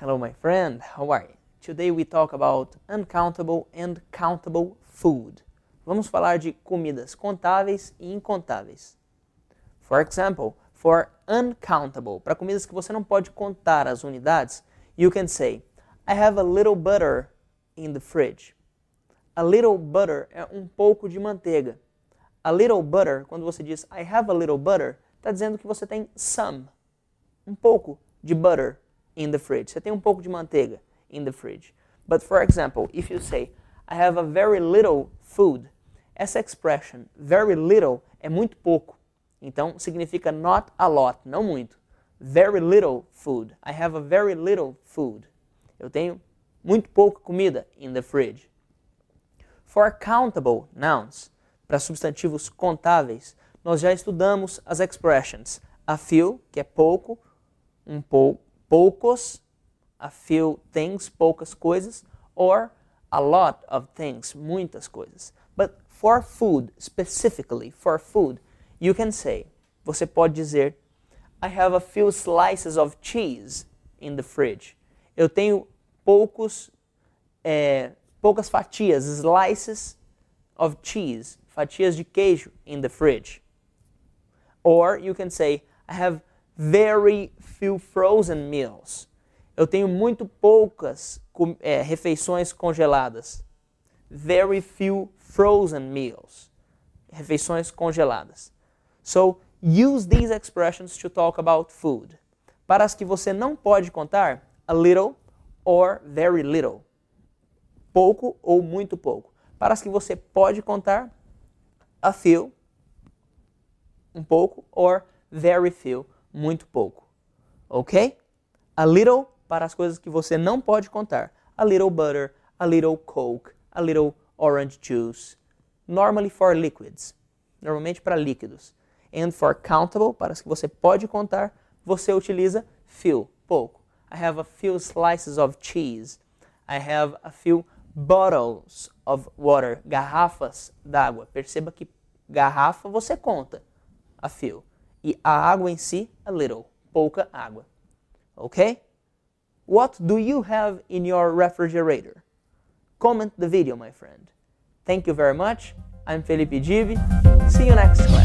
my friend. How are you? Today we talk about uncountable and countable food. Vamos falar de comidas contáveis e incontáveis. For example, for uncountable, para comidas que você não pode contar as unidades, you can say, I have a little butter in the fridge. A little butter é um pouco de manteiga. A little butter, quando você diz I have a little butter, está dizendo que você tem some, um pouco de butter in the fridge. Você tem um pouco de manteiga in the fridge. But for example, if you say I have a very little food, essa expression very little é muito pouco. Então significa not a lot, não muito. Very little food. I have a very little food. Eu tenho muito pouca comida in the fridge. For countable nouns, para substantivos contáveis, nós já estudamos as expressions a few, que é pouco, um pouco, poucos, a few things, poucas coisas, or a lot of things, muitas coisas. But for food, specifically for food, you can say, você pode dizer, I have a few slices of cheese in the fridge. Eu tenho poucos, é, poucas fatias, slices of cheese, fatias de queijo in the fridge. Or you can say, I have very few frozen meals. Eu tenho muito poucas é, refeições congeladas. Very few frozen meals. Refeições congeladas. So, use these expressions to talk about food. Para as que você não pode contar, a little or very little. Pouco ou muito pouco. Para as que você pode contar, a few, um pouco, or very few, muito pouco. Ok? A little para as coisas que você não pode contar. A little butter, a little coke, a little orange juice. Normally for liquids. Normalmente para líquidos. And for countable, para as que você pode contar, você utiliza few, pouco. I have a few slices of cheese. I have a few bottles of water, garrafas d'água. Perceba que garrafa você conta, a few. E a água em si, a little, pouca água. Ok? What do you have in your refrigerator? Comment the video, my friend. Thank you very much. I'm Felipe Givi. See you next class.